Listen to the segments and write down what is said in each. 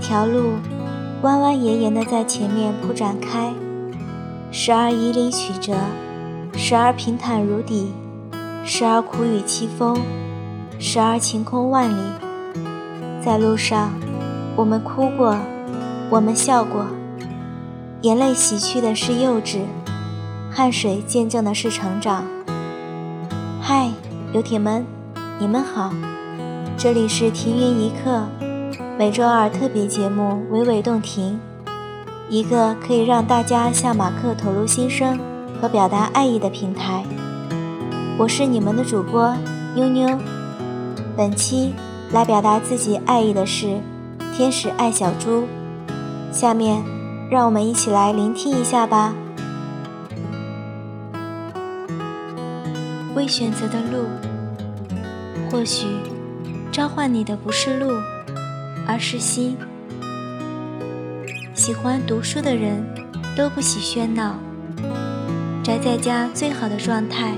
条路弯弯延延地在前面铺展开，时而迤逦曲折，时而平坦如砥，时而苦雨凄风，时而晴空万里。在路上，我们哭过，我们笑过，眼泪洗去的是幼稚，汗水见证的是成长。嗨，游艇们，你们好，这里是停云一刻。每周二特别节目《娓娓动听》，一个可以让大家向马克吐露心声和表达爱意的平台。我是你们的主播妞妞。本期来表达自己爱意的是天使爱小猪。下面让我们一起来聆听一下吧。未选择的路，或许召唤你的不是路。而是心。喜欢读书的人都不喜喧闹，宅在家最好的状态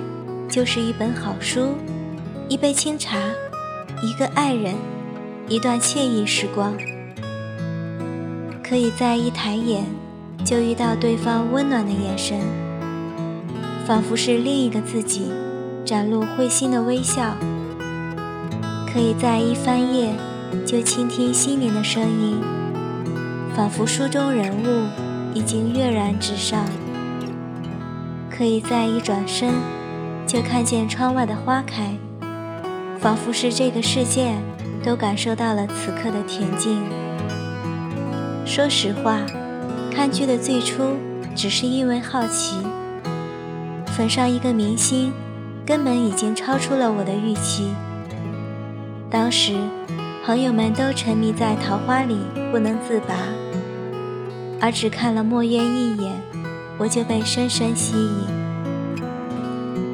就是一本好书，一杯清茶，一个爱人，一段惬意时光。可以在一抬眼就遇到对方温暖的眼神，仿佛是另一个自己展露会心的微笑。可以在一翻页。就倾听心灵的声音，仿佛书中人物已经跃然纸上。可以在一转身，就看见窗外的花开，仿佛是这个世界都感受到了此刻的恬静。说实话，看剧的最初只是因为好奇，粉上一个明星，根本已经超出了我的预期。当时。朋友们都沉迷在桃花里不能自拔，而只看了墨渊一眼，我就被深深吸引。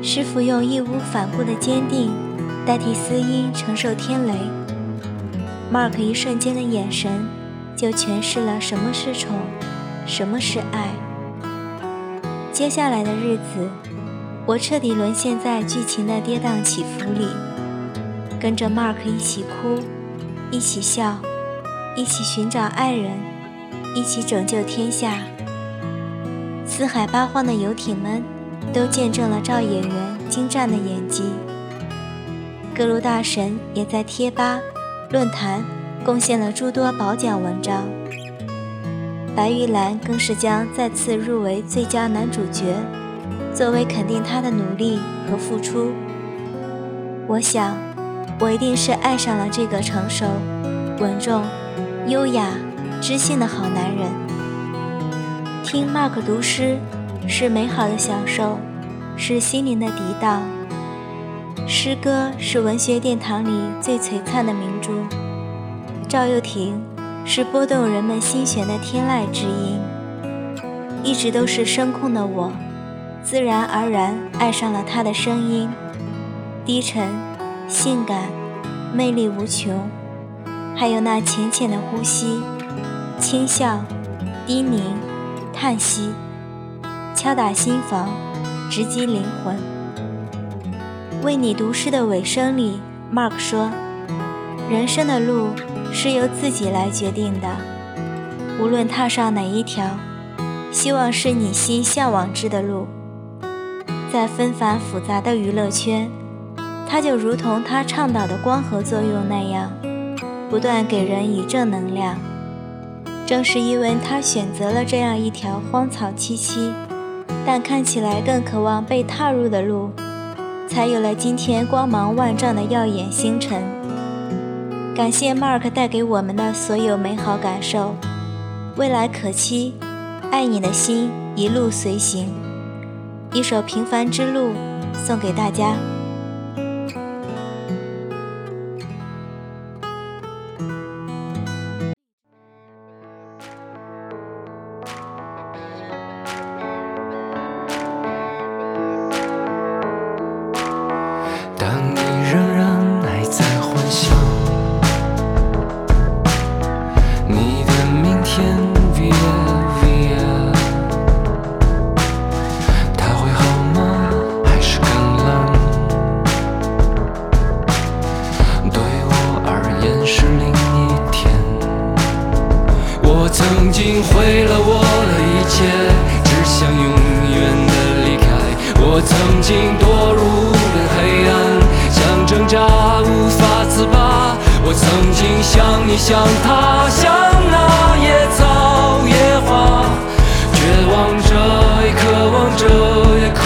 师傅用义无反顾的坚定代替司音承受天雷，Mark 一瞬间的眼神就诠释了什么是宠，什么是爱。接下来的日子，我彻底沦陷在剧情的跌宕起伏里，跟着 Mark 一起哭。一起笑，一起寻找爱人，一起拯救天下。四海八荒的游艇们都见证了赵演员精湛的演技。各路大神也在贴吧、论坛贡献了诸多褒奖文章。白玉兰更是将再次入围最佳男主角，作为肯定他的努力和付出。我想。我一定是爱上了这个成熟、稳重、优雅、知性的好男人。听 Mark 读诗是美好的享受，是心灵的涤荡。诗歌是文学殿堂里最璀璨的明珠。赵又廷是拨动人们心弦的天籁之音。一直都是声控的我，自然而然爱上了他的声音，低沉。性感，魅力无穷，还有那浅浅的呼吸，轻笑，低吟，叹息，敲打心房，直击灵魂。为你读诗的尾声里，Mark 说：“人生的路是由自己来决定的，无论踏上哪一条，希望是你心向往之的路。”在纷繁复杂的娱乐圈。它就如同他倡导的光合作用那样，不断给人以正能量。正是因为他选择了这样一条荒草萋萋，但看起来更渴望被踏入的路，才有了今天光芒万丈的耀眼星辰。感谢 Mark 带给我们的所有美好感受，未来可期，爱你的心一路随行。一首《平凡之路》送给大家。我曾经堕入了黑暗，想挣扎无法自拔。我曾经像你，像他，像那野草野花，绝望着，也渴望着，也哭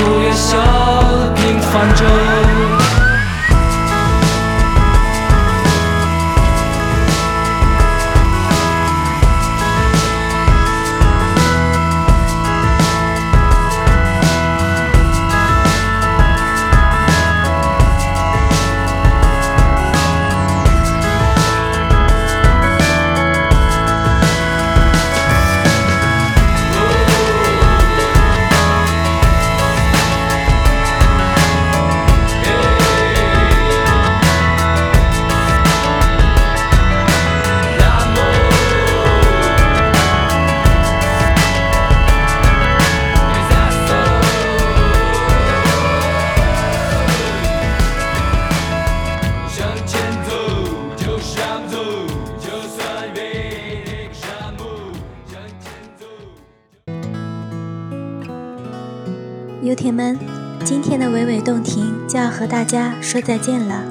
游艇们，今天的娓娓动听就要和大家说再见了。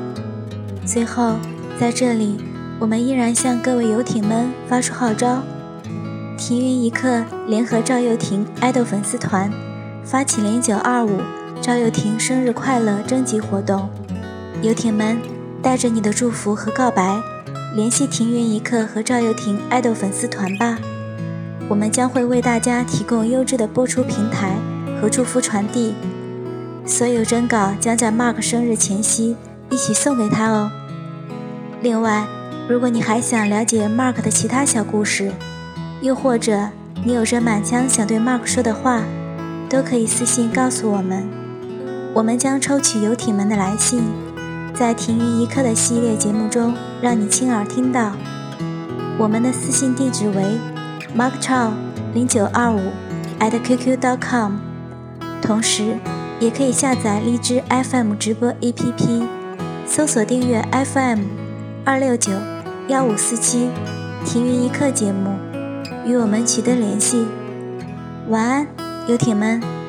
最后，在这里，我们依然向各位游艇们发出号召：停云一刻联合赵又廷爱豆粉丝团发起零九二五赵又廷生日快乐征集活动。游艇们，带着你的祝福和告白，联系停云一刻和赵又廷爱豆粉丝团吧。我们将会为大家提供优质的播出平台。和祝福传递，所有征稿将在 Mark 生日前夕一起送给他哦。另外，如果你还想了解 Mark 的其他小故事，又或者你有着满腔想对 Mark 说的话，都可以私信告诉我们。我们将抽取游艇们的来信，在停云一刻的系列节目中让你亲耳听到。我们的私信地址为 markchow 零九二五 at qq.com。同时，也可以下载荔枝 FM 直播 APP，搜索订阅 FM 二六九幺五四七停云一刻节目，与我们取得联系。晚安，游艇们。